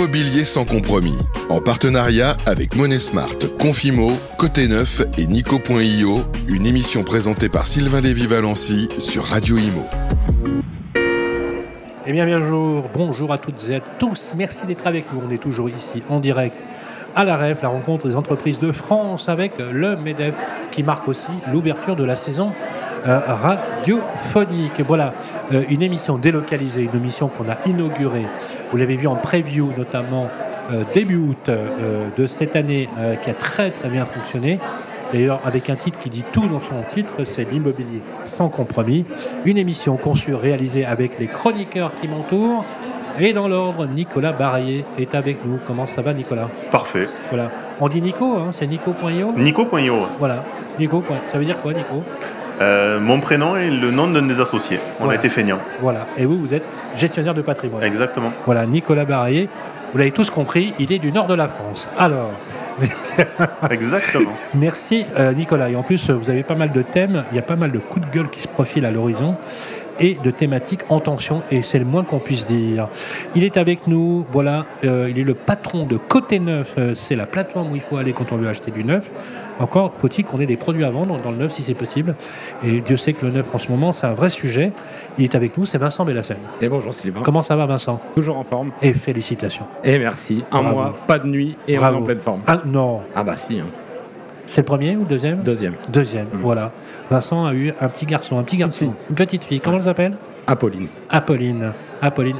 L'immobilier sans compromis. En partenariat avec Monesmart, Confimo, Côté Neuf et Nico.io. Une émission présentée par Sylvain Lévy-Valency sur Radio Imo. Eh bien, bien bonjour, bonjour à toutes et à tous. Merci d'être avec nous. On est toujours ici en direct à la REF, la rencontre des entreprises de France avec le MEDEF qui marque aussi l'ouverture de la saison radiophonique. Voilà, euh, une émission délocalisée, une émission qu'on a inaugurée. Vous l'avez vu en preview, notamment euh, début août de cette année, qui a très très bien fonctionné. D'ailleurs, avec un titre qui dit tout dans son titre, c'est l'immobilier sans compromis. Une émission conçue, réalisée avec les chroniqueurs qui m'entourent. Et dans l'ordre, Nicolas Barrier est avec nous. Comment ça va, Nicolas? Parfait. Voilà. On dit Nico, hein, c'est Nico.io Nico.io. Voilà. Nico. Ça veut dire quoi, Nico? Euh, Mon prénom est le nom d'un des associés. On a été feignant. Voilà. Et vous, vous êtes gestionnaire de patrimoine. Exactement. Voilà, Nicolas Barrier. Vous l'avez tous compris, il est du nord de la France. Alors. Exactement. Merci euh, Nicolas. Et en plus, vous avez pas mal de thèmes, il y a pas mal de coups de gueule qui se profilent à l'horizon et de thématiques en tension, et c'est le moins qu'on puisse dire. Il est avec nous, voilà, euh, il est le patron de Côté Neuf, euh, c'est la plateforme où il faut aller quand on veut acheter du neuf. Encore faut-il qu'on ait des produits à vendre dans le neuf si c'est possible. Et Dieu sait que le neuf en ce moment, c'est un vrai sujet. Il est avec nous, c'est Vincent Bellassène. Et bonjour Sylvain. Comment ça va Vincent? Toujours en forme. Et félicitations. Et merci. Un mois, pas de nuit et on est en pleine forme. Ah non. Ah bah si. Hein. C'est le premier ou le deuxième Deuxième. Deuxième, mm. voilà. Vincent a eu un petit garçon, un petit garçon, une petite fille. Comment elle s'appelle Apolline. Apolline. Apolline.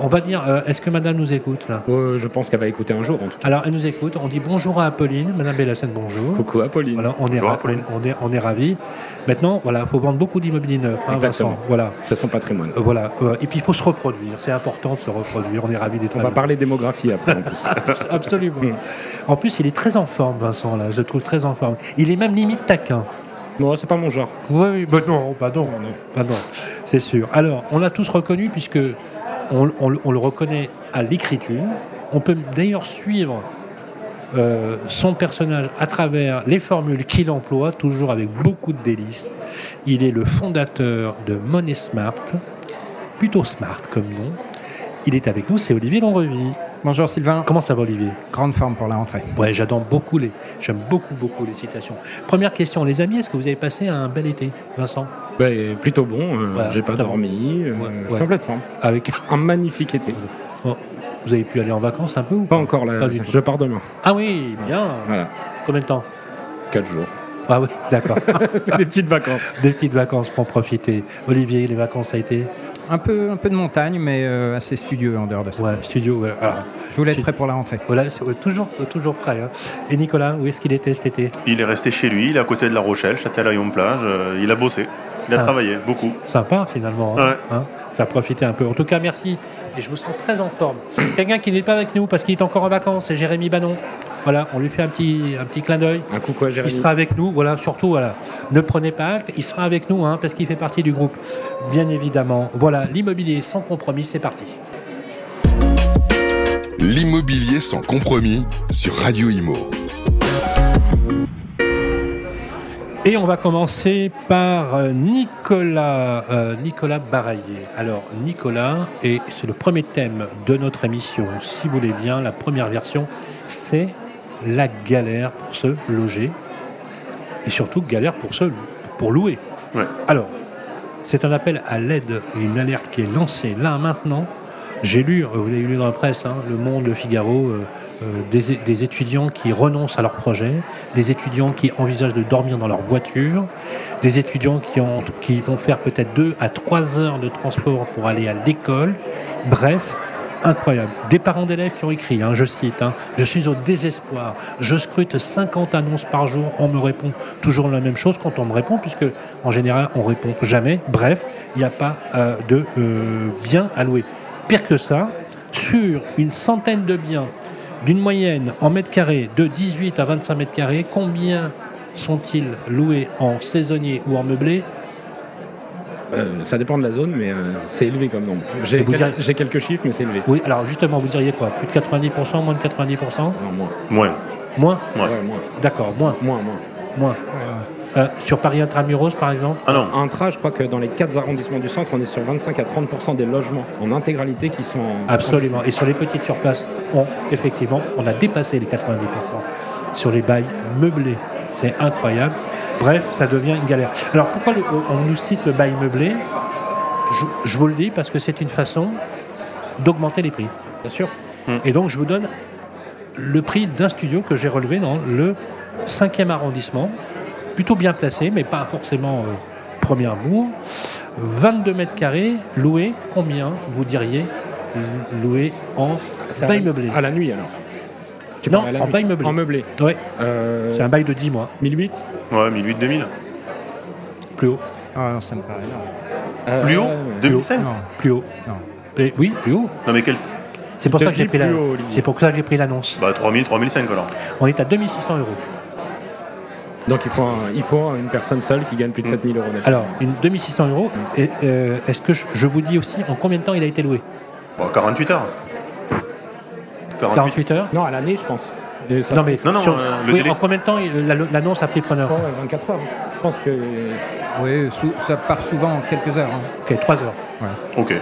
On va dire, euh, est-ce que madame nous écoute là? Euh, Je pense qu'elle va écouter un jour en tout cas. Alors elle nous écoute, on dit bonjour à Apolline, madame Bellassène, bonjour. Coucou Apolline. Voilà, on est, on est, on est ravis. Maintenant, voilà, il faut vendre beaucoup d'immobilier neuf. Hein, Exactement. Voilà. C'est son patrimoine. Euh, voilà. et puis il faut se reproduire, c'est important de se reproduire, on est ravis d'être On va parler démographie après en plus. Absolument. Mm. En plus, il est très en forme, Vincent, là, je le trouve très en forme. Il est même limite taquin. Non, c'est pas mon genre. Oui, oui, bah non, bah non, bah non, c'est sûr. Alors, on l'a tous reconnu puisque on, le reconnaît à l'écriture. On peut d'ailleurs suivre euh, son personnage à travers les formules qu'il emploie, toujours avec beaucoup de délices. Il est le fondateur de Money Smart, plutôt smart comme nom. Il est avec nous, c'est Olivier Longrevie. Bonjour Sylvain. Comment ça va Olivier? Grande forme pour la rentrée. Ouais, j'adore beaucoup les, j'aime beaucoup beaucoup les citations. Première question, les amis, est-ce que vous avez passé un bel été, Vincent? Ben, Plutôt bon. Euh, j'ai pas dormi. Euh, je suis en pleine forme. Avec un magnifique été. Oh, vous avez pu aller en vacances un peu ou pas, encore là. je pars demain. Ah oui, bien. Voilà. Combien de temps? Quatre jours. Ah oui, d'accord. C'est des petites vacances. Des petites vacances pour profiter. Olivier, les vacances, ça a été? Un peu, un peu de montagne, mais euh, assez studieux en dehors de ça. Ouais, studio, ouais. je voulais être prêt pour la rentrée. Voilà, toujours, toujours prêt. Hein. Et Nicolas, où est-ce qu'il était cet été? Il est resté chez lui, il est à côté de La Rochelle, Châtelleraillon-Plage. Euh, il a bossé, il a travaillé, beaucoup. Sympa finalement. Hein, hein? ça a profité un peu. En tout cas, merci. Et je me sens très en forme. Quelqu'un qui n'est pas avec nous parce qu'il est encore en vacances, c'est Jérémy Banon. Voilà, on lui fait un petit, un petit clin d'œil. Un coucou à Jérémy. Il sera avec nous, voilà, surtout, voilà. Ne prenez pas acte, il sera avec nous, hein, parce qu'il fait partie du groupe, bien évidemment. Voilà, l'immobilier sans compromis, c'est parti. L'immobilier sans compromis sur Radio Imo. Et on va commencer par euh, Nicolas, euh, Nicolas Baraillé. Alors Nicolas, et c'est le premier thème de notre émission, si vous voulez bien, la première version, c'est la galère pour se loger et surtout galère pour se pour louer. Alors, c'est un appel à l'aide et une alerte qui est lancée là maintenant. J'ai lu, euh, vous avez lu dans la presse, hein, Le Monde, Le Figaro, euh, euh, des, étudiants qui renoncent à leur projet, des étudiants qui envisagent de dormir dans leur voiture, des étudiants qui, ont, qui vont faire peut-être deux à trois heures de transport pour aller à l'école. Bref, incroyable. Des parents d'élèves qui ont écrit, hein, je cite, hein, je suis au désespoir, je scrute 50 annonces par jour, on me répond toujours la même chose quand on me répond, puisque en général on répond jamais. Bref, il n'y a pas euh, de euh, biens louer. Pire que ça, sur une centaine de biens d'une moyenne en mètres carrés de 18 à 25 mètres carrés, combien sont-ils loués en saisonnier ou en meublé? Euh, ça dépend de la zone, mais euh, c'est élevé comme nombre. J'ai, quelques chiffres, mais c'est élevé. Oui, alors justement, vous diriez quoi? Plus de 90%, moins de 90% moins. Moins Moins? D'accord, moins. Moins, moins. Moins. Euh, sur Paris Intramuros, par exemple Ah non, Intra, je crois que dans les 4 arrondissements du centre, on est sur 25 à 30% des logements en intégralité qui sont en- Absolument. Et sur les petites surfaces, on, effectivement, on a dépassé les 90% sur les bails meublés. C'est incroyable. Bref, ça devient une galère. Alors pourquoi le- on nous cite le bail meublé? Je, je vous le dis parce que c'est une façon d'augmenter les prix. Bien sûr. Et donc je vous donne le prix d'un studio que j'ai relevé dans le 5e arrondissement, plutôt bien placé, mais pas forcément euh, première bourg. 22 mètres carrés, loué, combien vous diriez loué en bail meublé? À la nuit alors. Tu Non, en nuit. bail meublé. En meublé. Ouais, Euh, c'est un bail de 10 mois, 1008 ouais, 1008-2000. plus haut, Ah, non, ça me paraît énorme. Euh, Plus haut. 2005 Non, plus haut. non. Et oui, plus haut. Non mais quel... C'est pour la- pour ça que j'ai pris l'annonce. Bah 3000, 3005 alors. On est à 2600 euros. Donc il faut, un- il faut une personne seule qui gagne plus de 7000 euros net. Alors, une 2600 euros. Et, euh, Est-ce que je, je vous dis aussi en combien de temps il a été loué? Bon, 48 heures. 48. 48 heures? Non, à l'année, je pense. Non, mais Non, non, sur- euh, le oui, délai. en combien de temps l'annonce a pris preneur? Ouais, 24 heures. Je pense que. Oui, ça part souvent en quelques heures. hein. Ok, 3 heures. Ok. Non,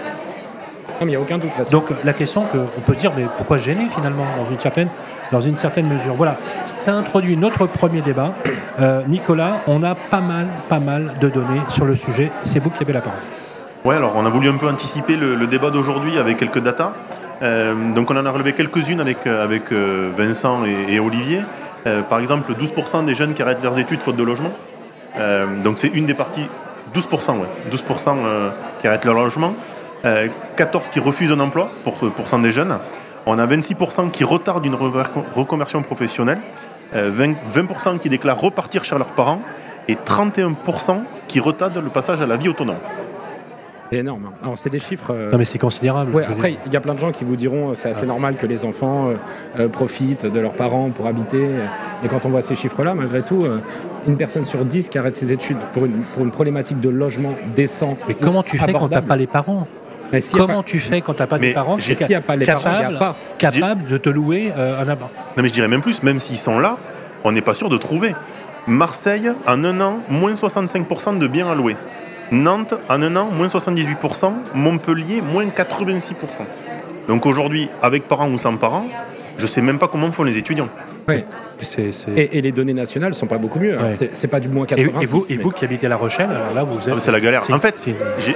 mais il n'y a aucun doute là-dessus. Donc la question qu'on peut dire, mais pourquoi gêner finalement dans une certaine, dans une certaine mesure Voilà, ça introduit notre premier débat. Euh, Nicolas, on a pas mal, pas mal de données sur le sujet. C'est vous qui avez la parole. Ouais, alors on a voulu un peu anticiper le, débat d'aujourd'hui avec quelques datas. Euh, donc on en a relevé quelques-unes avec, euh, avec Vincent et, Olivier. Par exemple, 12% des jeunes qui arrêtent leurs études faute de logement. Donc c'est une des parties. 12%, ouais. 12% euh, qui arrêtent leur logement. Euh, 14 qui refusent un emploi pour pourcent des jeunes. On a 26% qui retardent une reconversion professionnelle. Euh, 20%, 20% qui déclarent repartir chez leurs parents. Et 31% qui retardent le passage à la vie autonome. C'est énorme. hein. Alors, c'est des chiffres. euh, Non mais c'est considérable. Ouais, après, il y a plein de gens qui vous diront euh, c'est assez normal que les enfants euh, euh, profitent de leurs parents pour habiter. Et quand on voit ces chiffres-là, malgré tout, euh, une personne sur dix qui arrête ses études pour une, pour une problématique de logement décent. mais comment tu fais quand t'as abordable. pas les parents? Mais Comment pas- tu fais quand t'as pas Mais de parents? j'ai- qui est s'il y a pas les parents, capable, pas. capable de te louer euh, un appart? Non mais je dirais même plus, même s'ils sont là, on n'est pas sûr de trouver. Marseille, en un an, moins 65% de biens alloués. Nantes, en un an, moins 78%. Montpellier, moins 86%. Donc aujourd'hui, avec parents ou sans parents, je sais même pas comment font les étudiants. Et, et les données nationales sont pas beaucoup mieux. Ouais. C'est c'est pas du moins Et, 86. et vous, et mais- vous qui habitez La Rochelle, alors là vous êtes. Ah, c'est la galère. En fait,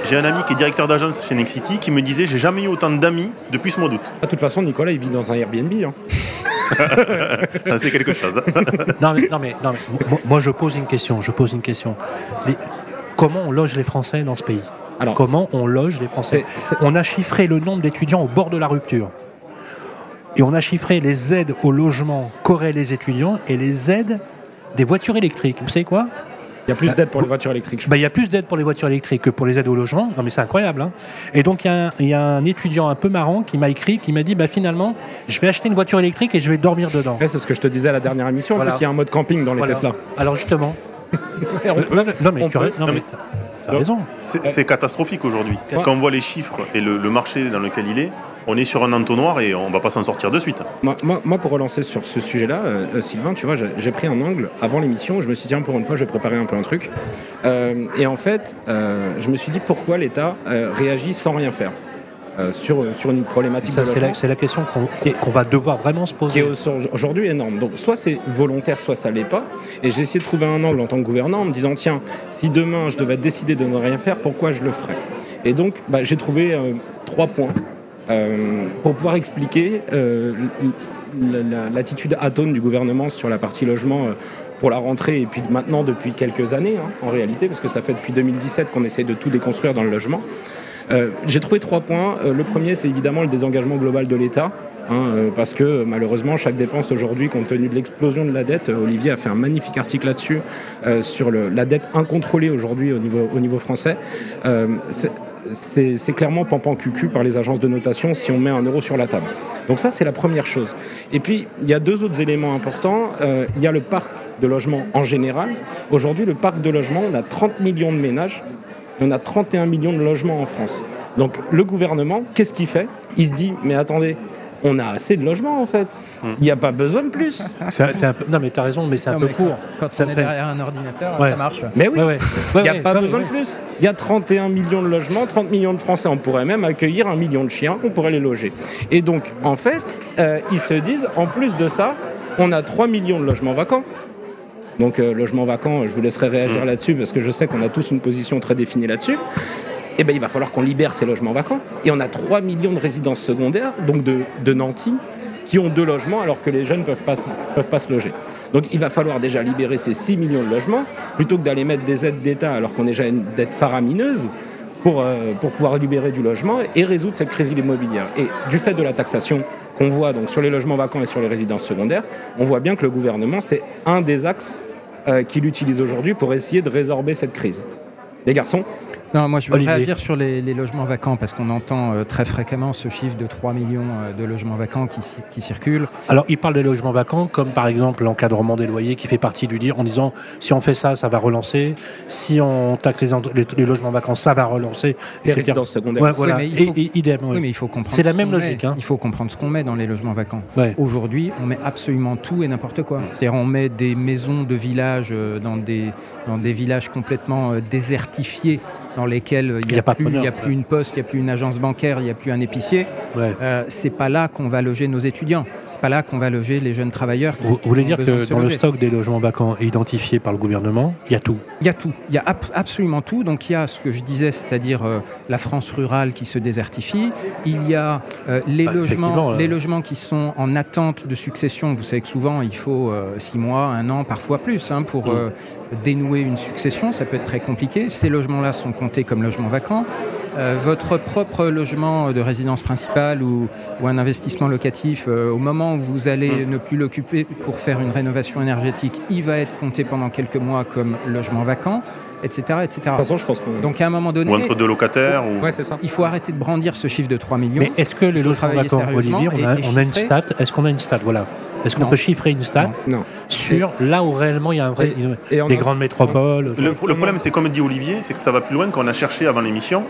j'ai un ami qui est directeur d'agence chez Nexity qui me disait j'ai jamais eu autant d'amis depuis ce mois d'août. Ah, De toute façon, Nicolas, il vit dans un Airbnb. hein. C'est quelque chose. Non mais, non, mais, non, mais moi, moi, je pose une question. Je pose une question. Les- comment on loge les Français dans ce pays? Alors, Comment on loge les Français? On a chiffré le nombre d'étudiants au bord de la rupture. Et on a chiffré les aides au logement qu'auraient les étudiants et les aides des voitures électriques. Vous savez quoi? Il y a plus d'aide pour les voitures électriques. Bah, Il y a plus d'aides pour les voitures électriques que pour les aides au logement. Non, mais c'est incroyable. hein. Et donc, il y, a un- il y a un étudiant un peu marrant qui m'a écrit, qui m'a dit bah, finalement, je vais acheter une voiture électrique et je vais dormir dedans. Ouais, c'est ce que je te disais à la dernière émission. En Voilà. plus, il y a un mode camping dans les Voilà. Tesla. Alors, justement. On Euh, peut- non, mais- non, mais on tu as, peut- non, non, mais t'as raison. C'est c'est catastrophique aujourd'hui. Quand on voit les chiffres et le, le marché dans lequel il est, on est sur un entonnoir et on va pas s'en sortir de suite. Moi, moi- moi, pour relancer sur ce sujet-là, euh, euh, Sylvain, tu vois, j'ai pris un angle avant l'émission. Je me suis dit, tiens, pour une fois, je vais préparer un peu un truc. Euh, et en fait, euh, je me suis dit pourquoi l'État euh, réagit sans rien faire euh, sur, sur une problématique Ça, de c'est logement la, c'est la question qu'on va devoir vraiment se qui poser. est au- aujourd'hui énorme. Donc, soit c'est volontaire, soit ça l'est pas. Et j'ai essayé de trouver un angle en tant que gouvernant en me disant, tiens, si demain je devais décider de ne rien faire, pourquoi je le ferais? Et donc, bah, j'ai trouvé euh, trois points pour pouvoir expliquer euh, l'attitude atone du gouvernement sur la partie logement. euh, pour la rentrée et puis maintenant depuis quelques années hein, en réalité parce que ça fait depuis 2017 qu'on essaye de tout déconstruire dans le logement. Euh, J'ai trouvé trois points. Euh, le premier, c'est évidemment le désengagement global de l'État. hein, euh, parce que euh, malheureusement, chaque dépense aujourd'hui, compte tenu de l'explosion de la dette, euh, Olivier a fait un magnifique article là-dessus, euh, sur la dette incontrôlée aujourd'hui au niveau français. C'est clairement pampan cucu par les agences de notation si on met un euro sur la table. Donc ça, c'est la première chose. Et puis, il y a deux autres éléments importants. Euh, il y a le parc de logement en général. Aujourd'hui, le parc de logement, on a 30 millions de ménages et on a 31 millions de logements en France. Donc le gouvernement, qu'est-ce qu'il fait? Il se dit, mais attendez, on a assez de logements en fait. Il n'y a pas besoin de plus. C'est- c'est un peu- Non, mais t'as raison, mais c'est un Non, peu court. Quand Ça on est fait- derrière un ordinateur, Ouais. ça marche. Mais oui, ouais. il Ouais, n'y a pas besoin ouais. de plus. Il y a 31 millions de logements, 30 millions de Français. On pourrait même accueillir un million de chiens, on pourrait les loger. Et donc, en fait, euh, ils se disent, en plus de ça, on a 3 millions de logements vacants. Donc, euh, logements vacants, je vous laisserai réagir là-dessus parce que je sais qu'on a tous une position très définie là-dessus. Eh ben, il va falloir qu'on libère ces logements vacants. Et on a 3 millions de résidences secondaires, donc de, de nantis, qui ont deux logements alors que les jeunes ne peuvent pas, se- loger. Donc il va falloir déjà libérer ces 6 millions de logements plutôt que d'aller mettre des aides d'État alors qu'on est déjà une dette faramineuse pour, euh, pour pouvoir libérer du logement et résoudre cette crise immobilière. Et du fait de la taxation qu'on voit donc sur les logements vacants et sur les résidences secondaires, on voit bien que le gouvernement, c'est un des axes euh, qu'il utilise aujourd'hui pour essayer de résorber cette crise. Les garçons Non, moi je veux Olivier. réagir sur les, les logements vacants parce qu'on entend euh, très fréquemment ce chiffre de 3 millions euh, de logements vacants qui, ci- qui circulent. Alors, il parle des logements vacants, comme par exemple l'encadrement des loyers qui fait partie du dire en disant si on fait ça, ça va relancer. Si on taxe les, ent- les- les logements vacants, ça va relancer. Les résidences secondaires. Ouais, voilà. mais il et, faut- et idem. ouais. Oui, mais il faut comprendre. C'est la même logique, hein. Il faut comprendre ce qu'on met dans les logements vacants. Ouais. Aujourd'hui, on met absolument tout et n'importe quoi. C'est-à-dire, on met des maisons de village euh, dans des, dans des villages complètement euh, désertifiés, dans lesquels euh, il n'y a a, a plus une poste, il n'y a plus une agence bancaire, il n'y a plus un épicier. Ouais. Euh, c'est pas là qu'on va loger nos étudiants. C'est pas là qu'on va loger les jeunes travailleurs. qui- Vous, qui voulez dire que dans le stock des logements vacants identifiés par le gouvernement, il y a tout? Il y a tout, il y a ab- absolument tout. Donc il y a ce que je disais, c'est-à-dire euh, la France rurale qui se désertifie. Il y a euh, les, Bah, logements, les logements qui sont en attente de succession. Vous savez que souvent il faut euh, six mois, un an, parfois plus, hein, pour Mm. Dénouer une succession. Ça peut être très compliqué. Ces logements-là sont comptés comme logements vacants. Euh, votre propre logement de résidence principale ou, ou un investissement locatif, euh, au moment où vous allez ne plus l'occuper pour faire une rénovation énergétique, il va être compté pendant quelques mois comme logement vacant, etc. etc. De toute façon, je pense qu'on. Donc à un moment donné, Ou entre deux locataires. Ou... Ouais, c'est ça. il faut arrêter de brandir ce chiffre de 3 millions. Mais est-ce que les logements vacants, Olivier, on a, on a une stat Est-ce qu'on a une stat? Voilà. Est-ce qu'on peut chiffrer une stat Non. sur là où réellement il y a un vrai. Et les a- grandes métropoles. Le, le problème, c'est comme dit Olivier, c'est que ça va plus loin qu'on a cherché avant l'émission.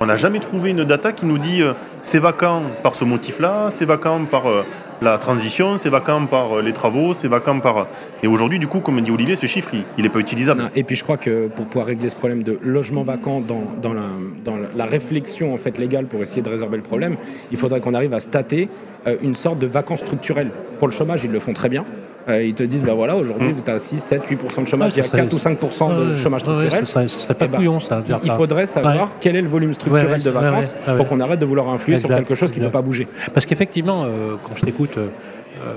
On n'a jamais trouvé une data qui nous dit euh, c'est vacant par ce motif-là, c'est vacant par euh, la transition, c'est vacant par euh, les travaux, c'est vacant par. Et aujourd'hui, du coup, comme dit Olivier, ce chiffre, il n'est pas utilisable. Non, Et puis je crois que pour pouvoir régler ce problème de logement vacant dans, dans, la, dans la réflexion en fait légale pour essayer de résorber le problème, il faudrait qu'on arrive à stater une sorte de vacances structurelles. Pour le chômage, ils le font très bien. Euh, ils te disent, ben voilà, aujourd'hui, tu as 6, 7, 8% de chômage, Ouais, il y a ça serait- 4 ou 5% de Ouais, chômage ouais, ouais, structurel. ce serait, ce serait pas couillon, ça. de Il faudrait savoir Ouais. quel est le volume structurel Ouais, de vacances pour qu'on arrête de vouloir influer sur quelque chose qui ne peut pas bouger. Parce qu'effectivement, euh, quand je t'écoute euh, euh,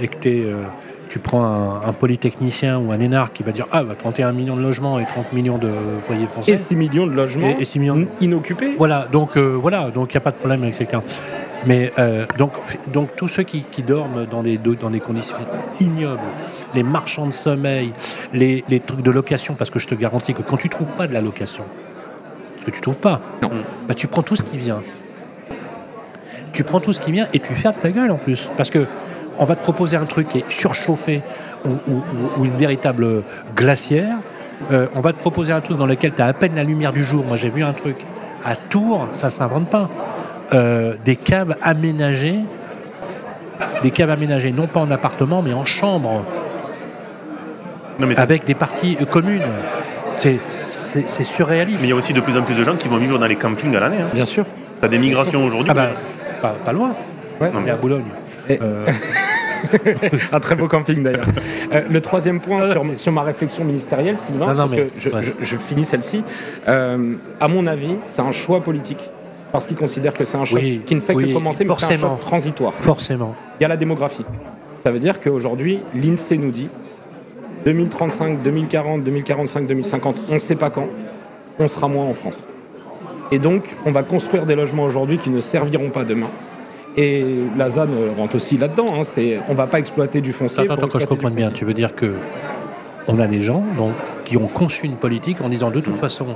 et que t'es, euh, tu prends un, un polytechnicien ou un énarque qui va dire Ah, bah, 31 millions de logements et 30 millions de foyers français. Et 6 millions de logements Et- et 6 millions. inoccupés. Voilà, donc euh, voilà, donc il n'y a pas de problème avec ces cas. Mais euh, donc, donc tous ceux qui, qui dorment dans des, dans des conditions ignobles, les marchands de sommeil, les, les trucs de location, parce que je te garantis que quand tu trouves pas de la location, parce que tu trouves pas, Non. bah, tu prends tout ce qui vient. Tu prends tout ce qui vient et tu fermes ta gueule en plus. Parce que on va te proposer un truc qui est surchauffé ou, ou- ou- ou une véritable glacière. Euh, on va te proposer un truc dans lequel tu as à peine la lumière du jour. Moi, j'ai vu un truc à Tours, ça s'invente pas. Euh, des caves aménagées, des caves aménagées non pas en appartement mais en chambre, Non, mais avec des parties euh, communes. C'est surréaliste. mais il y a aussi de plus en plus de gens qui vont vivre dans les campings à l'année. Bien sûr. Tu as des migrations aujourd'hui. Ah bah, pas, pas loin. Ouais. On est à Boulogne. Et- Euh, Un très beau camping d'ailleurs. Euh, le troisième point sur, sur ma réflexion ministérielle, Sylvain, Non, non, parce mais- que je, ouais. je- je finis celle-ci. Euh, à mon avis, c'est un choix politique. Parce qu'ils considèrent que c'est un Oui, qui ne fait oui, que commencer, mais c'est un choix transitoire. forcément. Il y a la démographie. Ça veut dire qu'aujourd'hui, l'INSEE nous dit 2035, 2040, 2045, 2050, on ne sait pas quand, on sera moins en France. Et donc, on va construire des logements aujourd'hui qui ne serviront pas demain. Et la ZAN rentre aussi là-dedans. Hein, c'est, on ne va pas exploiter du foncier. Attends, attends, que je comprenne bien. Tu veux dire que on a des gens donc, qui ont conçu une politique en disant de toute façon,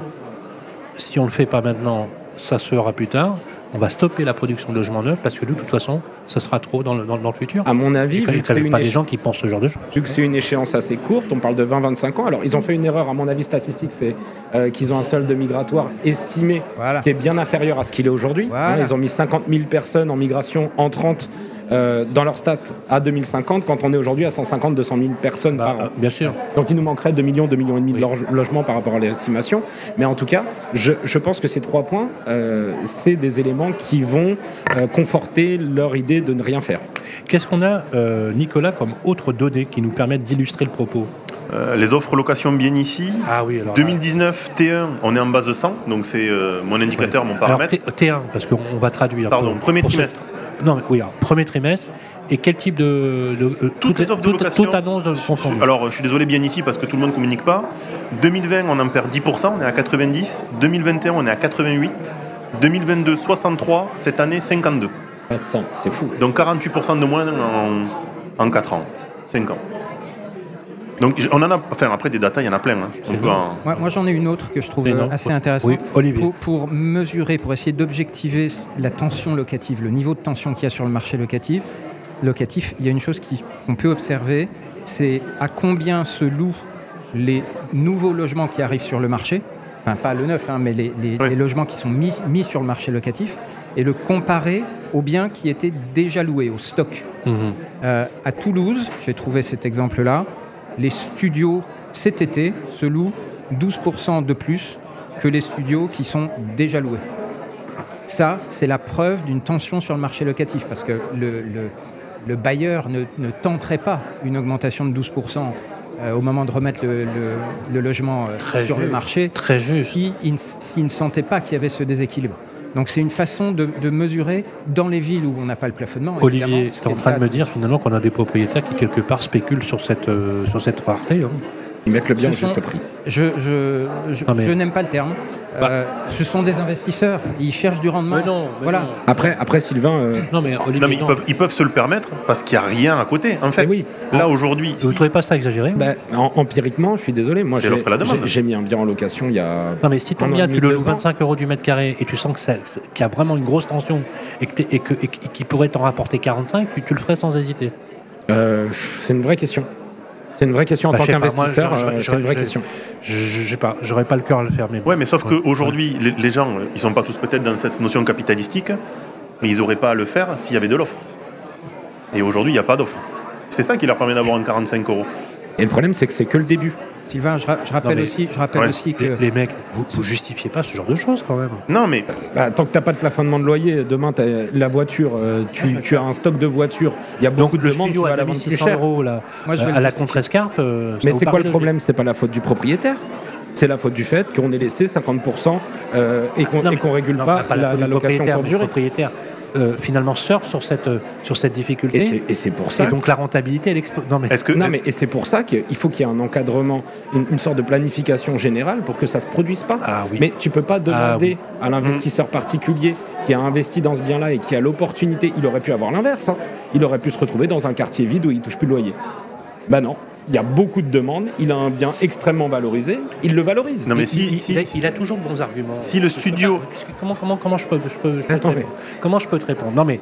si on le fait pas maintenant, ça se fera plus tard. on va stopper la production de logements neufs parce que de toute façon, ça sera trop dans le, dans, dans le futur. À mon avis, vu que c'est pas une, des gens qui pensent ce genre de choses. vu que c'est une échéance assez courte, on parle de 20-25 ans. Alors, ils ont fait une erreur, à mon avis, statistique, c'est euh, qu'ils ont un solde migratoire estimé Voilà. qui est bien inférieur à ce qu'il est aujourd'hui. Voilà. Hein, ils ont mis 50 000 personnes en migration entrantes euh, dans leur stats à 2050, quand on est aujourd'hui à 150 200 000 personnes Bah, par an. bien sûr. Donc il nous manquerait 2 millions, 2 millions et demi de loge- logements par rapport à l'estimation. Mais en tout cas, je, je pense que ces trois points, euh, c'est des éléments qui vont euh, conforter leur idée de ne rien faire. Qu'est-ce qu'on a, euh, Nicolas, comme autres données qui nous permettent d'illustrer le propos? Euh, les offres location bien ici. Ah oui, alors. 2019 T1, on est en base de 100, donc c'est euh, mon indicateur, mon paramètre. T- T1, parce qu'on on va traduire. Pardon, Pour- premier pour trimestre. Non, mais oui, alors, premier trimestre. Et quel type de. de- euh, Toutes les offres de toute- location. toute annonce de. Alors, je suis désolé bien ici parce que tout le monde communique pas. 2020, on en perd 10%, on est à 90. 2021, on est à 88. 2022, 63. Cette année, 52. Pas 100, c'est fou. Donc 48% de moins en, en 4 ans, 5 ans. Donc on en a, enfin après des datas, il y en a plein. hein. On peut en- Moi, moi, j'en ai une autre que je trouve assez intéressante. Oui, Olivier. Pour, pour mesurer, pour essayer d'objectiver la tension locative, le niveau de tension qu'il y a sur le marché locatif, locatif il y a une chose qu'on peut observer, c'est à combien se louent les nouveaux logements qui arrivent sur le marché, enfin pas le neuf, hein, mais les, les- Oui. les logements qui sont mis, mis sur le marché locatif, et le comparer aux biens qui étaient déjà loués, au stock. Mhm. Euh, à Toulouse, j'ai trouvé cet exemple-là, les studios cet été se louent 12% de plus que les studios qui sont déjà loués. Ça, c'est la preuve d'une tension sur le marché locatif, parce que le, le- le bailleur ne, ne tenterait pas une augmentation de 12% euh, au moment de remettre le, logement euh, sur le marché s'il ne sentait pas qu'il y avait ce déséquilibre. Donc c'est une façon de, de mesurer dans les villes où on n'a pas le plafonnement. Olivier, qui en train de me dire finalement qu'on a des propriétaires qui quelque part spéculent sur cette, euh, sur cette rareté. hein. Ils mettent le bien au juste prix. Je, je, je n'aime pas le terme. Bah. Euh, ce sont des investisseurs. Ils cherchent du rendement. Mais non, mais voilà. non. Après, après Sylvain, euh, Non, mais Olivier, Non mais ils non. peuvent, ils peuvent se le permettre parce qu'il n'y a rien à côté. En fait, Eh oui. là aujourd'hui, Vous ne trouvez pas ça exagéré bah, en- empiriquement, je suis désolé, moi j'ai mis un bien en location il y a Non mais si ton bien tu le loues ans. 25 euros du mètre carré et tu sens qu'il y a vraiment une grosse tension et et que- et que- et qu'il pourrait t'en rapporter 45, tu, tu le ferais sans hésiter. Euh, c'est une vraie question. C'est une vraie question en Bah, tant qu'investisseur. euh, je- c'est une vraie question. Je, sais pas, j'aurais pas le cœur à le faire. Mais Ouais, mais sauf Ouais. qu'aujourd'hui, les, les gens, ils sont pas tous peut-être dans cette notion capitalistique, mais ils n'auraient pas à le faire s'il y avait de l'offre. Et aujourd'hui, il n'y a pas d'offre. C'est ça qui leur permet d'avoir un 45 euros. Et le problème, c'est que c'est que le début. Sylvain, je, ra- je rappelle, mais- aussi, je rappelle Ouais. aussi que les, les mecs, vous, vous justifiez pas ce genre de choses quand même. Non, mais Bah, tant que tu n'as pas de plafonnement de loyer, demain, t'as la voiture, euh, tu, tu as un stock de voitures, il y a beaucoup de demandes, tu vas à la vendre plus 2600 cher. euros là, Moi, je vais à la justifier. contre-escarpe. euh, Mais c'est quoi le problème C'est pas la faute du propriétaire? C'est la faute du fait qu'on ait laissé 50% euh, et qu'on qu'on régule non, pas, pas la, faute la du location propriétaire, courte mais le durée. propriétaire euh, finalement surfe sur cette, euh, sur cette difficulté. Et c'est- pour ça. Et donc la rentabilité, elle explose. Non mais est-ce que. Non, mais et c'est pour ça qu'il faut qu'il y ait un encadrement, une, une sorte de planification générale pour que ça se produise pas. Ah oui. Mais tu peux pas demander Ah à l'investisseur particulier qui a investi dans ce bien-là et qui a l'opportunité, il aurait pu avoir l'inverse. hein. Il aurait pu se retrouver dans un quartier vide où il touche plus le loyer. Bah non, il y a beaucoup de demandes, il a un bien extrêmement valorisé, il le valorise. Non, mais il, si- il- si- il a, il a toujours de bons arguments. si le studio- pas- comment, comment, comment je peux, je peux, je peux te répondre? Comment je peux te répondre? Non mais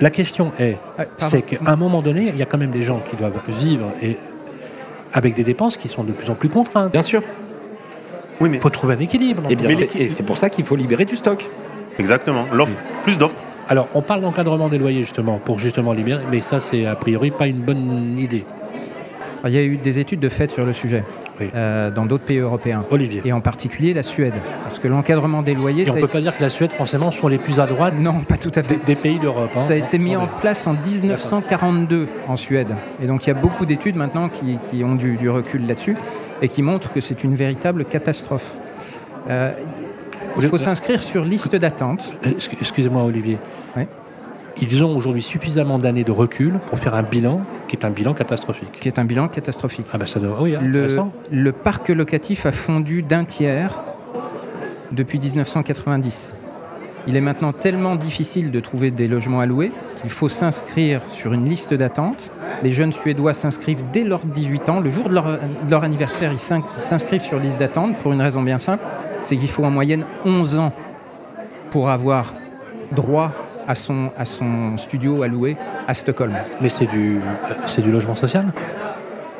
la question est, Ah, c'est qu'à un moment donné, il y a quand même des gens qui doivent vivre et avec des dépenses qui sont de plus en plus contraintes. Bien sûr. Oui, mais. Il faut trouver un équilibre. Et bien c'est pour ça qu'il faut libérer du stock. Exactement. L'offre. Plus d'offres. Alors, on parle d'encadrement des loyers justement pour justement libérer, mais ça c'est a priori pas une bonne idée. Il y a eu des études de fait sur le sujet Oui. euh, dans d'autres pays européens. Olivier. Et en particulier la Suède. Parce que l'encadrement des loyers, Et on a- peut pas dire que la Suède forcément sont les plus à droite non, pas tout à fait. des, des pays d'Europe. hein. Ça a été mis en place en 1942 en Suède. Et donc il y a beaucoup d'études maintenant qui, qui ont du, du recul là-dessus et qui montrent que c'est une véritable catastrophe. Euh, il faut s'inscrire sur liste d'attente. Excu- Excusez-moi Olivier. Oui. Ils ont aujourd'hui suffisamment d'années de recul pour faire un bilan qui est un bilan catastrophique. qui est un bilan catastrophique. Ah ben ça doit. Oui, hein, Le, le parc locatif a fondu d'un tiers depuis 1990. Il est maintenant tellement difficile de trouver des logements à louer qu'il faut s'inscrire sur une liste d'attente. Les jeunes Suédois s'inscrivent dès leurs 18 ans. Le jour de leur, de leur anniversaire, ils s'inscrivent sur liste d'attente pour une raison bien simple, c'est qu'il faut en moyenne 11 ans pour avoir droit à son, à son studio à louer à Stockholm. Mais c'est du, c'est du logement social?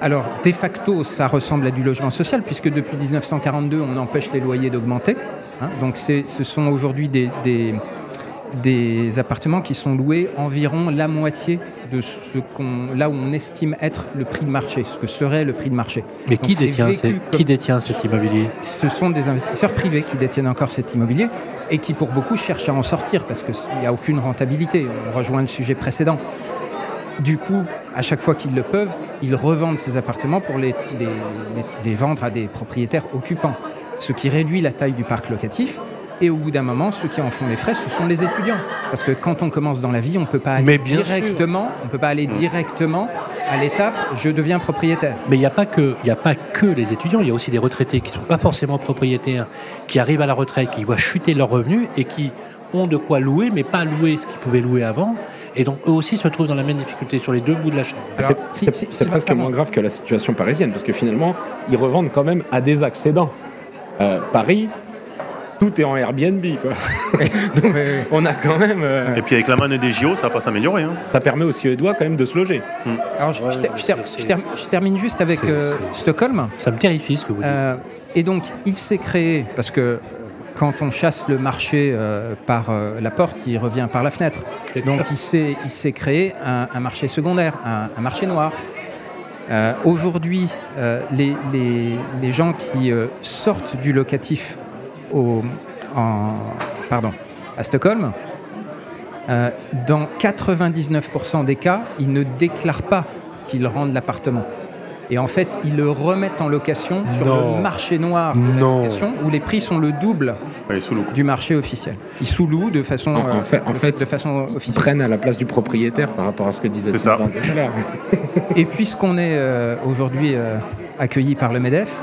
Alors, de facto, ça ressemble à du logement social, puisque depuis 1942, on empêche les loyers d'augmenter. hein. donc, c'est- ce sont aujourd'hui des, des, des appartements qui sont loués environ la moitié de ce qu'on, là où on estime être le prix de marché, ce que serait le prix de marché. Mais Donc, qui détient, vécu c'est- comme- qui détient cet immobilier? Ce sont des investisseurs privés qui détiennent encore cet immobilier et qui, pour beaucoup, cherchent à en sortir parce qu'il n'y a aucune rentabilité. On rejoint le sujet précédent. Du coup, à chaque fois qu'ils le peuvent, ils revendent ces appartements pour les, les- les- les vendre à des propriétaires occupants, ce qui réduit la taille du parc locatif. Et au bout d'un moment, ceux qui en font les frais, ce sont les étudiants. Parce que quand on commence dans la vie, on ne peut pas aller Mais bien directement, on peut pas aller directement à l'étape je deviens propriétaire. Mais il n'y a, pas que- il y a pas que les étudiants, il y a aussi des retraités qui ne sont pas forcément propriétaires, qui arrivent à la retraite, qui voient chuter leurs revenus et qui ont de quoi louer, mais pas louer ce qu'ils pouvaient louer avant. Et donc eux aussi se trouvent dans la même difficulté sur les deux bouts de la chaîne. Alors, C'est- si- C'est si- c'est si- presque moins grave que la situation parisienne, parce que finalement, ils revendent quand même à des accédants. Euh, Paris, tout est en Airbnb. Quoi. Donc, on a quand même. euh, Et puis avec la manne des JO, ça va pas s'améliorer. hein. ça permet aux Suédois quand même de se loger. Alors, je, Ouais, je ter- mais je ter- c'est- je ter- je termine juste avec c'est- euh, c'est- Stockholm. Ça me terrifie ce que vous dites. Euh, et donc, il s'est créé, parce que quand on chasse le marché euh, par euh, la porte, il revient par la fenêtre. Donc, il s'est, il s'est créé un, un marché secondaire, un, un marché noir. Euh, Aujourd'hui, euh, les, les- les gens qui euh, sortent du locatif au, en, pardon, à Stockholm, euh, dans 99% des cas, ils ne déclarent pas qu'ils rendent l'appartement. Et en fait, ils le remettent en location sur Non. le marché noir de la Non. location, où les prix sont le double Ouais, du marché officiel. Ils sous-louent de façon, En- en euh, fait- en de- fait, de façon Ils officielle. prennent à la place du propriétaire par rapport à ce que disait C'est ça. Sylvain tout à l'heure. Et puisqu'on est euh, aujourd'hui euh, accueilli par le MEDEF,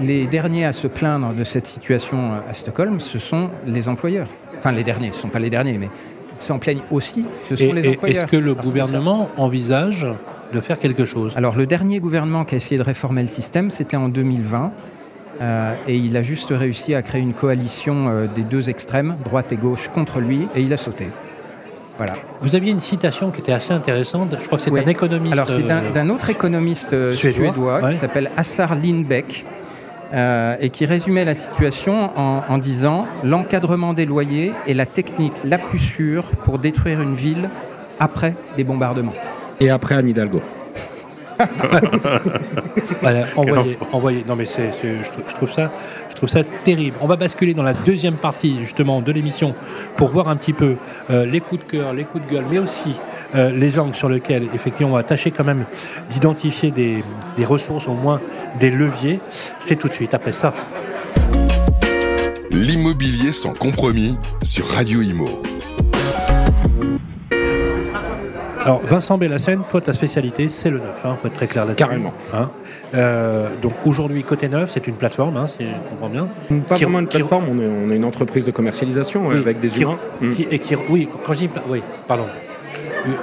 les derniers à se plaindre de cette situation à Stockholm, ce sont les employeurs. Enfin, les derniers, ce ne sont pas les derniers, mais ils s'en plaignent aussi, ce sont Et- les employeurs. Est-ce que le gouvernement envisage de faire quelque chose? Alors, le dernier gouvernement qui a essayé de réformer le système, c'était en 2020. euh, et il a juste réussi à créer une coalition euh, des deux extrêmes, droite et gauche, contre lui, et il a sauté. Voilà. Vous aviez une citation qui était assez intéressante. Je crois que c'est Oui. un économiste. Alors, c'est d'un euh, autre économiste Suédois, suédois, ouais. qui s'appelle Assar Lindbeck euh, et qui résumait la situation en, en disant L'encadrement des loyers est la technique la plus sûre pour détruire une ville après les bombardements. Et après Anne Hidalgo. Voilà, envoyez, envoyez. Non, mais c'est, c'est- je, trouve, je trouve ça, je trouve ça terrible. On va basculer dans la deuxième partie justement de l'émission pour voir un petit peu euh, les coups de cœur, les coups de gueule, mais aussi euh, les angles sur lesquels effectivement on va tâcher quand même d'identifier des, des ressources, au moins des leviers. C'est tout de suite après ça. L'immobilier sans compromis sur Radio Imo. Alors Vincent Bellassène, toi ta spécialité c'est le neuf, hein, faut être très clair là-dessus. Carrément. Hein. Euh, donc aujourd'hui côté neuf, c'est une plateforme, hein, si je comprends bien. Pas Qui- vraiment une qui- plateforme, on est, on est une entreprise de commercialisation Oui, avec des qui- humains. Mm. qui- et qui, oui, quand je dis, oui, pardon,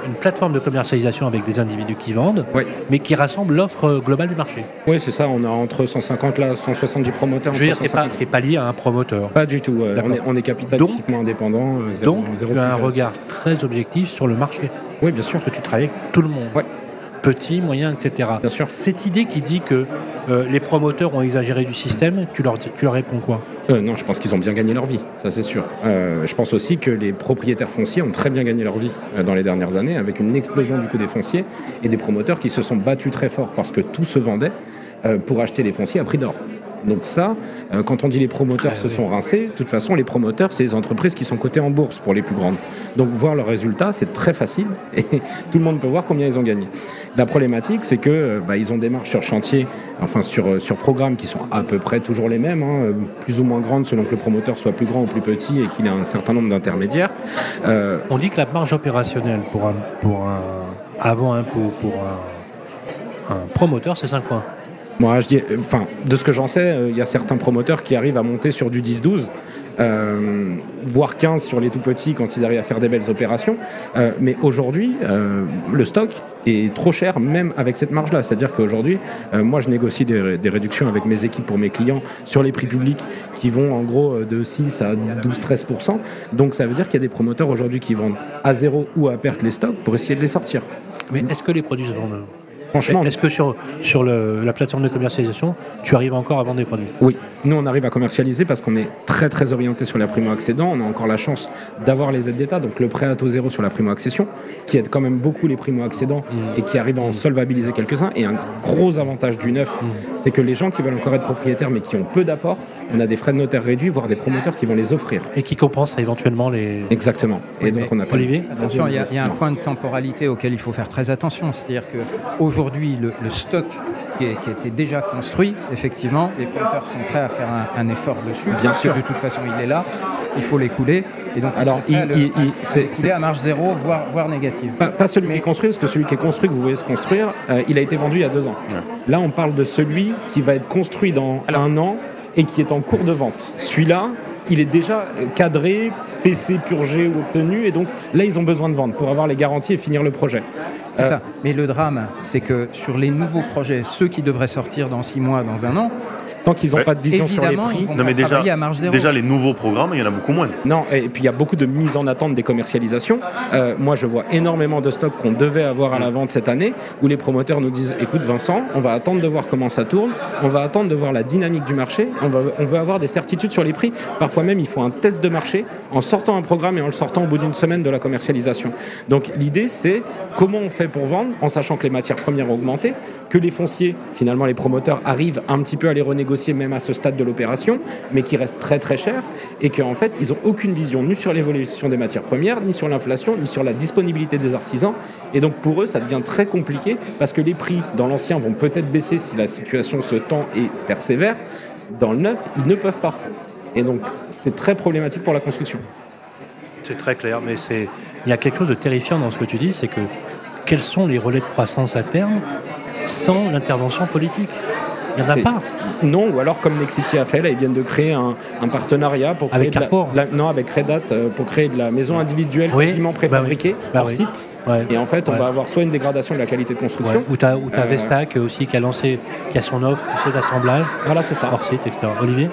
une plateforme de commercialisation avec des individus qui vendent, Oui. mais qui rassemble l'offre globale du marché. Oui, c'est ça, on a entre 150 là, 170 promoteurs. Je veux dire, c'est pas, 150. c'est pas lié à un promoteur. Pas du tout, euh, on est, on est capitalistiquement indépendant. euh, zéro- Donc, zéro tu as un regard très objectif sur le marché, Oui, bien sûr. parce que tu travailles avec tout le monde. Ouais. Petit, moyen, etc. Bien sûr. Cette idée qui dit que euh, les promoteurs ont exagéré du système, tu leur, dis- tu leur réponds quoi? Euh, non, je pense qu'ils ont bien gagné leur vie, ça c'est sûr. Euh, je pense aussi que les propriétaires fonciers ont très bien gagné leur vie euh, dans les dernières années, avec une explosion du coût des fonciers et des promoteurs qui se sont battus très fort parce que tout se vendait pour acheter les fonciers à prix d'or. Donc ça, euh, quand on dit les promoteurs Ah, se oui. sont rincés, de toute façon, les promoteurs, c'est les entreprises qui sont cotées en bourse pour les plus grandes. Donc voir leurs résultats, c'est très facile et tout le monde peut voir combien ils ont gagné. La problématique, c'est que euh, bah, ils ont des marges sur chantier, enfin sur, euh, sur programmes qui sont à peu près toujours les mêmes, hein, plus ou moins grandes selon que le promoteur soit plus grand ou plus petit et qu'il ait un certain nombre d'intermédiaires. Euh, On dit que la marge opérationnelle pour un, pour un avant impôt pour un, un promoteur, c'est 5 points. De ce que j'en sais, euh, il y a certains promoteurs qui arrivent à monter sur du 10-12. euh, voire 15 sur les tout petits quand ils arrivent à faire des belles opérations. Euh, mais aujourd'hui, le stock est trop cher, même avec cette marge-là. C'est-à-dire qu'aujourd'hui, moi, je négocie des, réductions avec mes équipes pour mes clients sur les prix publics qui vont en gros de 6 à 12-13%. Donc ça veut dire qu'il y a des promoteurs aujourd'hui qui vendent à zéro ou à perte les stocks pour essayer de les sortir. Mais est-ce que les produits se vendent Franchement, Est-ce que sur, sur le- la plateforme de commercialisation, tu arrives encore à vendre des produits? Oui, nous on arrive à commercialiser parce qu'on est très très orienté sur la primo-accédant. On a encore la chance d'avoir les aides d'État, donc le prêt à taux zéro sur la primo-accession, qui aide quand même beaucoup les primo-accédants et qui arrive à en solvabiliser quelques-uns. Et un gros avantage du neuf, c'est que les gens qui veulent encore être propriétaires mais qui ont peu d'apport, on a des frais de notaire réduits, voire des promoteurs qui vont les offrir. Et qui compensent éventuellement les. Exactement. Et donc on a pas- Olivier Attention, il y, a- il y a un point de temporalité auquel il faut faire très attention. C'est-à-dire qu'aujourd'hui, le, le stock qui, est- qui était déjà construit, effectivement, les promoteurs sont prêts à faire un, un effort dessus. Bien parce sûr. que de toute façon, il est là. Il faut l'écouler. Et donc, Alors, à il- le- il- il- à à marge zéro, voire, voire négative. Pas, pas celui qui est construit, parce que celui qui est construit, que vous voyez se construire, euh, il a été vendu il y a deux ans. Là, on parle de celui qui va être construit dans un an et qui est en cours de vente. Celui-là, il est déjà cadré, PC purgé ou obtenu, et donc là, ils ont besoin de vendre pour avoir les garanties et finir le projet. C'est Euh, ça. Mais le drame, c'est que sur les nouveaux projets, ceux qui devraient sortir dans six mois, dans un an, Tant qu'ils n'ont Ouais. pas de vision sur les prix. Non, mais pas déjà, travailler à marge zéro. déjà, les nouveaux programmes, il y en a beaucoup moins. Non, et puis il y a beaucoup de mise en attente des commercialisations. Euh, moi, je vois énormément de stocks qu'on devait avoir à la vente cette année, où les promoteurs nous disent écoute, Vincent, on va attendre de voir comment ça tourne, on va attendre de voir la dynamique du marché, on, va, on veut avoir des certitudes sur les prix. Parfois même, il faut un test de marché en sortant un programme et en le sortant au bout d'une semaine de la commercialisation. Donc l'idée, c'est comment on fait pour vendre, en sachant que les matières premières ont augmenté, que les fonciers, finalement, les promoteurs arrivent un petit peu à les renégocier même à ce stade de l'opération, mais qui restent très très chers et qu'en fait, ils n'ont aucune vision ni sur l'évolution des matières premières, ni sur l'inflation, ni sur la disponibilité des artisans. Et donc pour eux, ça devient très compliqué parce que les prix dans l'ancien vont peut-être baisser si la situation se tend et persévère. Dans le neuf, ils ne peuvent pas. Et donc c'est très problématique pour la construction. C'est très clair, mais c'est il y a quelque chose de terrifiant dans ce que tu dis, c'est que quels sont les relais de croissance à terme sans l'intervention politique Il n'y en a pas. Non, ou alors comme Nexity a fait, là, ils viennent de créer un, un partenariat pour créer Avec de la- Carrefour. de la- non, avec Redat euh, pour créer de la maison individuelle Oui, quasiment bah oui. préfabriquée Bah hors oui. site. Ouais. Et en fait, on Ouais. va avoir soit une dégradation de la qualité de construction. Ouais. Ou tu as, Euh, Vestac aussi qui a lancé, qui a son offre tu sais, d'assemblage, Voilà, c'est ça. hors site, etc. Olivier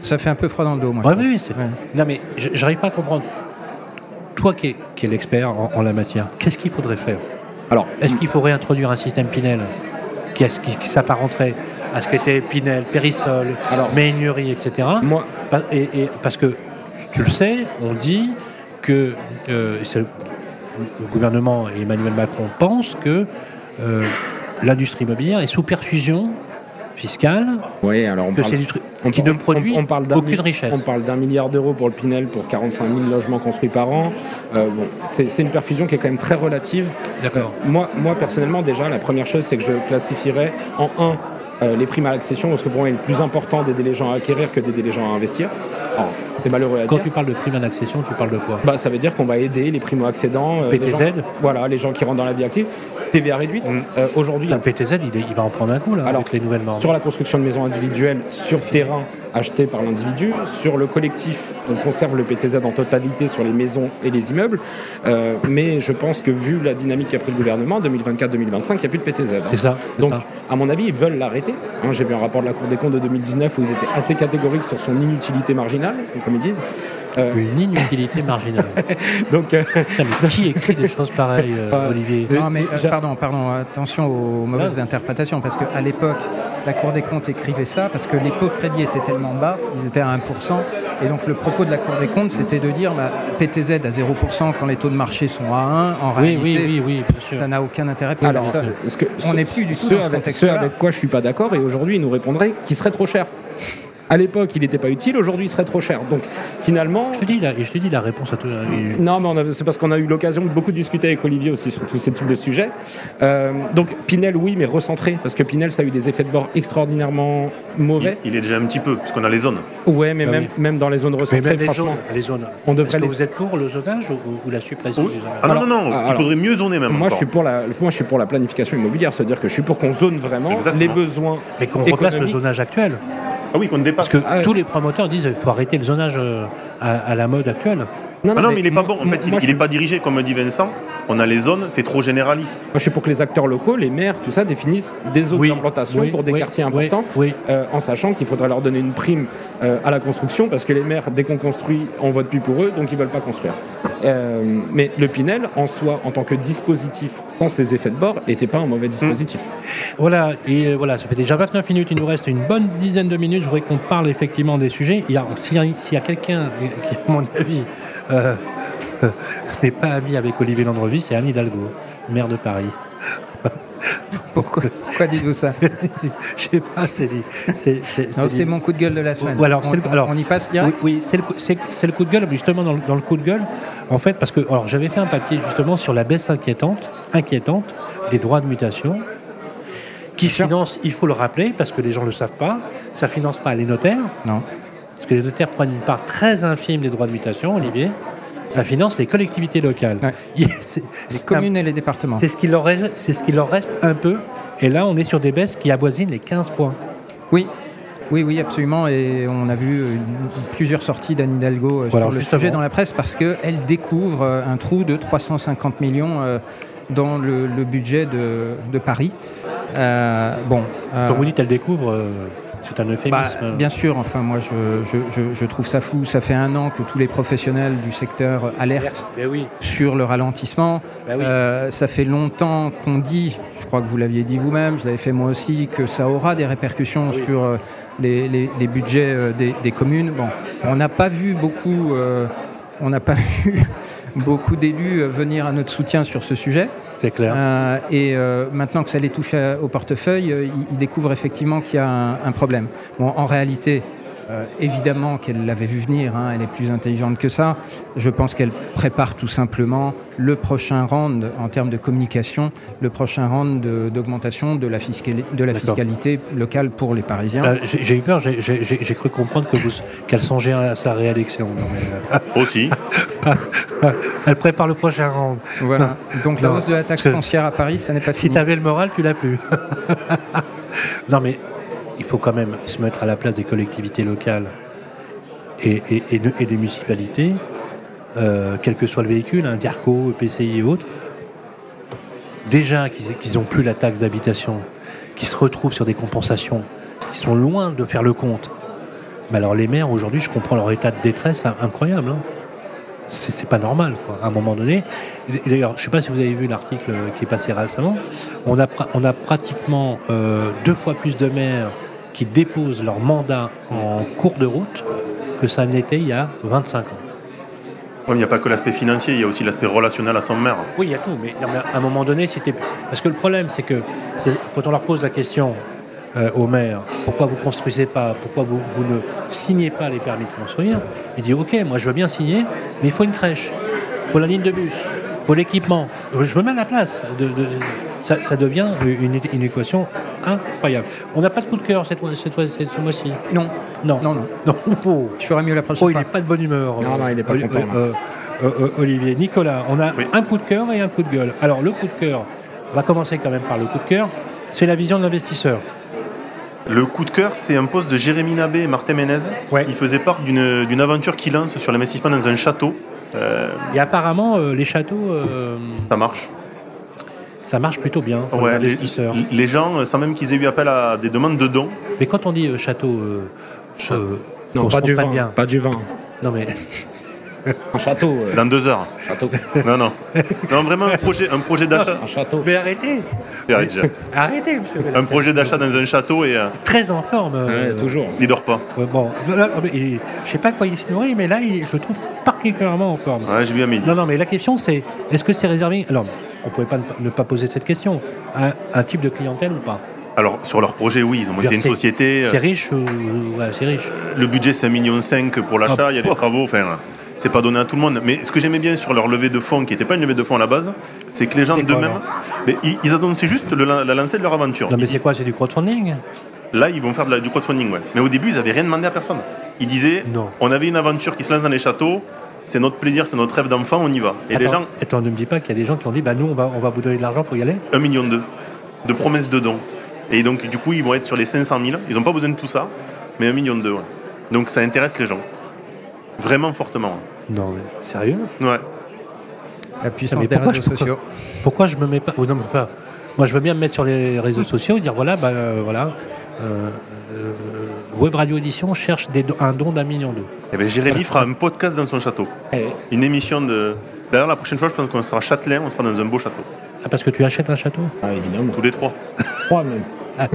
Ça fait un peu froid dans le dos, moi. Ouais, oui, oui, c'est- Non, mais je- j'arrive pas à comprendre. Toi qui es, qui es l'expert en, en la matière, qu'est-ce qu'il faudrait faire? Alors, Est-ce qu'il faut réintroduire un système Pinel qui, qui, qui s'apparenterait à ce qu'était Pinel, Périsol, Alors- etc. moi, Pa- et, et- parce que tu le sais, on dit que euh, le gouvernement et Emmanuel Macron pensent que euh, l'industrie immobilière est sous perfusion fiscale, oui, alors on que parle, c'est du truc on- qui ne produit on parle d'un aucune richesse. On parle d'un milliard d'euros pour le Pinel pour 45 000 logements construits par an. Euh, bon, c'est c'est une perfusion qui est quand même très relative. D'accord. Moi, moi, personnellement, déjà, la première chose, c'est que je classifierais en un euh, les primes à l'accession, parce que pour moi, il est plus important d'aider les gens à acquérir que d'aider les gens à investir. Alors, c'est malheureux à Quand dire. tu parles de prime à l'accession, tu parles de quoi? Bah, ça veut dire qu'on va aider les primo-accédants, euh, les PTZ? gens, voilà, les gens qui rentrent dans la vie active. TVA réduite. Euh, Aujourd'hui, le PTZ, il, est- il va en prendre un coup là, Alors, avec les nouvelles normes. sur la construction de maisons individuelles, sur terrain acheté par l'individu, sur le collectif, on conserve le PTZ en totalité sur les maisons et les immeubles. Euh, mais je pense que vu la dynamique qu'a pris le gouvernement, 2024-2025, il n'y a plus de PTZ. hein. C'est ça. Donc, ça. à mon avis, ils veulent l'arrêter. Hein, J'ai vu un rapport de la Cour des comptes de 2019 où ils étaient assez catégoriques sur son inutilité marginale, comme ils disent. Euh, Une inutilité marginale. donc, euh, Putain, mais qui écrit des choses pareilles, Olivier Non, mais euh, pardon, pardon, attention aux mauvaises interprétations, parce qu'à l'époque, la Cour des comptes écrivait ça, parce que les taux de crédit étaient tellement bas, ils étaient à 1%, et donc le propos de la Cour des comptes, c'était de dire bah, PTZ à 0% quand les taux de marché sont à 1, en Oui, réalité, oui, ça n'a aucun intérêt pour alors, personne. ce que- On n'est plus du tout ce dans ce avec, contexte-là. ce avec quoi je suis pas d'accord, et aujourd'hui, ils nous répondraient qu'il serait trop cher. À l'époque, il n'était pas utile, aujourd'hui, il serait trop cher. Donc, finalement, Je te dis, la, je te dis la réponse à tout. euh, Non, mais c'est parce qu'on a eu l'occasion de beaucoup discuter avec Olivier aussi sur tous ces types de sujets. Euh, donc Pinel, oui, mais recentré, parce que Pinel, ça a eu des effets de bord extraordinairement mauvais. il est déjà un petit peu, parce qu'on a les zones. Ouais, mais Bah même, oui. même dans les zones Mais recentrées, même les franchement. zones, les zones. on devrait les- vous êtes pour le zonage ou, ou la suppression Oui. du zonage Ah non, non, non, il faudrait mieux zoner même. Moi, je suis pour la, moi, je suis pour la planification immobilière, c'est-à-dire que je suis pour qu'on zone vraiment Exactement. les besoins. Mais qu'on remplace le zonage actuel. Ah oui, qu'on dépasse. Parce que Ah tous les promoteurs disent qu'il faut arrêter le zonage euh, à, à la mode actuelle. Ah non, mais il n'est pas bon. En fait, il moi, il je n'est pas dirigé, comme dit Vincent. On a les zones, c'est trop généraliste. Moi, je suis pour que les acteurs locaux, les maires, tout ça, définissent des zones Oui, d'implantation oui, pour des oui, quartiers oui, importants, oui. euh, en sachant qu'il faudrait leur donner une prime euh, à la construction, parce que les maires, dès qu'on construit, on vote plus pour eux, donc ils veulent pas construire. Euh, mais le Pinel, en soi, en tant que dispositif, sans ses effets de bord, n'était pas un mauvais dispositif. Voilà, et euh, voilà, ça fait déjà 29 minutes, il nous reste une bonne dizaine de minutes. Je voudrais qu'on parle effectivement des sujets. Il y a- S'il y a, s'il y a quelqu'un qui, à mon avis, euh, n'est pas ami avec Olivier Landrevis, c'est Anne Hidalgo, maire de Paris. Pourquoi, pourquoi dites-vous ça Je sais pas, c'est dit. C'est c'est- mon coup de gueule de la semaine. Ou alors, on, c'est le- on- alors- on y passe direct oui, c'est le, coup- le de gueule, mais justement dans le, dans le coup de gueule, en fait, parce que alors j'avais fait un papier justement sur la baisse inquiétante, inquiétante des droits de mutation, qui finance, il faut le rappeler, parce que les gens ne le savent pas, ça finance pas les notaires, Non. parce que les notaires prennent une part très infime des droits de mutation, Olivier. Ça finance les collectivités locales. Ouais. Les un- communes et les départements. C'est ce qu'il leur reste, c'est ce qu'il leur reste un peu. Et là, on est sur des baisses qui avoisinent les 15 points. Oui. Oui, oui, absolument. Et on a vu plusieurs sorties d'Anne Hidalgo euh, Voilà, sur le justement. sujet dans la presse parce qu'elle découvre euh, un trou de 350 millions euh, dans le, le budget de, de Paris. Euh, bon. euh, Quand vous dites, elle découvre, c'est un bah, euphémisme. bien sûr, enfin moi je, je- je- je trouve ça fou. Ça fait un an que tous les professionnels du secteur alertent oui. sur le ralentissement. Oui. Euh, ça fait longtemps qu'on dit, je crois que vous l'aviez dit vous-même, je l'avais fait moi aussi, que ça aura des répercussions Oui. sur euh, les, les- les budgets euh, des, des communes. Bon, on n'a pas vu beaucoup, euh, on n'a pas vu beaucoup d'élus euh, venir à notre soutien sur ce sujet. C'est clair. Euh, et euh, maintenant que ça les touche à- au portefeuille, ils, ils découvrent effectivement qu'il y a un, un problème. Bon, en réalité, euh, évidemment qu'elle l'avait vu venir, hein, elle est plus intelligente que ça. Je pense qu'elle prépare tout simplement le prochain round en termes de communication, le prochain round de- d'augmentation de, la, fiscali- de la D'accord. fiscalité locale pour les Parisiens. Euh, j'ai j'ai eu peur, j'ai- j'ai j'ai- j'ai cru comprendre que vous- qu'elle songeait à sa réélection. Non, mais, Aussi. euh, elle prépare le prochain round. Voilà. Donc la Non, hausse de la taxe foncière à Paris, ça n'est pas Si fini. tu avais le moral, tu l'as plus. non, mais il faut quand même se mettre à la place des collectivités locales et, et- et de- et des municipalités, euh, quel que soit le véhicule, un DIRCO, PCI et autres. Déjà qu'ils n'ont plus la taxe d'habitation, qu'ils se retrouvent sur des compensations qui sont loin de faire le compte. Mais alors les maires, aujourd'hui, je comprends leur état de détresse hein, incroyable. hein. C'est pas normal, quoi, à un moment donné. D'ailleurs, je ne sais pas si vous avez vu l'article qui est passé récemment. On a, on a pratiquement euh, deux fois plus de maires qui déposent leur mandat en cours de route que ça n'était il y a 25 ans. Mais Il n'y a pas que l'aspect financier, il y a aussi l'aspect relationnel à son maire. Oui, il y a tout, mais, non, mais à un moment donné, c'était. Parce que le problème, c'est que quand on leur pose la question euh, au maire, pourquoi vous construisez pas, pourquoi vous, vous ne signez pas les permis de construire, il dit ok, moi je veux bien signer, mais il faut une crèche, il faut la ligne de bus, il faut l'équipement. Je me mets à la place. De- ça, ça devient une, une équation incroyable. On n'a pas de coup de cœur cette, cette, cette- ce mois-ci? Non, Non. non, non. Non. Oh. Tu feras mieux la prochaine Oh, il n'est pas de bonne humeur. Non, non, il est pas content, euh, euh, euh, Olivier, Nicolas, on a Oui. un coup de cœur et un coup de gueule. Alors, le coup de cœur, on va commencer quand même par le coup de cœur. C'est la vision de l'investisseur. Le coup de cœur, c'est un poste de Jérémy Nabé et Martin Ménez Ouais. qui faisait part d'une d'une aventure qu'ils lancent sur l'investissement dans un château. Euh, Et apparemment, euh, les châteaux, euh, ça marche. Ça marche plutôt bien pour les Ouais, les, investisseurs. les gens, euh, sans même qu'ils aient eu appel à des demandes de dons, Mais quand on dit euh, château, euh, euh, Non, pas se du vin. bien. Pas du vin. Non mais Un château. euh, dans deux heures. château. Non, non. Non, vraiment un projet, un projet d'achat. Un château. mais arrêtez, arrêtez, monsieur. Un projet d'achat dans un château et euh, très en forme. euh, Ouais, toujours. il dort pas. ouais, bon, je sais pas quoi il se nourrit, mais là, il- je le trouve particulièrement en forme. Ouais, j'ai vu à midi. Non, non, mais la question c'est est-ce que c'est réservé Alors, on ne pouvait pas ne pas- poser cette question. Un, un type de clientèle ou pas? Alors, sur leur projet, oui, ils ont monté une société. euh, C'est riche ou ouais, c'est riche? Le budget, c'est 1,5 million pour l'achat. Ah, Il y a des oh. travaux. Enfin, c'est pas donné à tout le monde. Mais ce que j'aimais bien sur leur levée de fonds, qui n'était pas une levée de fonds à la base, c'est que les gens d'eux-mêmes, ils, ils annonçaient juste le- la lancée de leur aventure. Non, mais c'est quoi? C'est du crowdfunding? Là, ils vont faire de la- du crowdfunding, ouais. Mais au début, ils n'avaient rien demandé à personne. Ils disaient Non. on avait une aventure qui se lance dans les châteaux, c'est notre plaisir, c'est notre rêve d'enfant, on y va. Et les gens, attends, ne me dis pas qu'il y a des gens qui ont dit bah, nous, on va, on va vous donner de l'argent pour y aller. 1 million de, de promesses de dons. Et donc, du coup, ils vont être sur les 500 000. Ils n'ont pas besoin de tout ça. mais 1 million de ouais. Donc ça intéresse les gens. Vraiment fortement. Non, mais sérieux Ouais. La puissance Mais des pourquoi réseaux je- sociaux. Pourquoi je me mets pas. Oh, non, mais pas. Moi, je veux bien me mettre sur les réseaux sociaux et dire voilà, bah, euh, voilà. euh, euh, Web Radio Édition cherche des do- un don d'un million d'euros. Eh ben, Jérémy fera un podcast dans son château. Eh, Une émission de. D'ailleurs, la prochaine fois, je pense qu'on sera châtelain, on sera dans un beau château. Ah, parce que tu achètes un château? Ah, évidemment. Tous les trois. Trois même.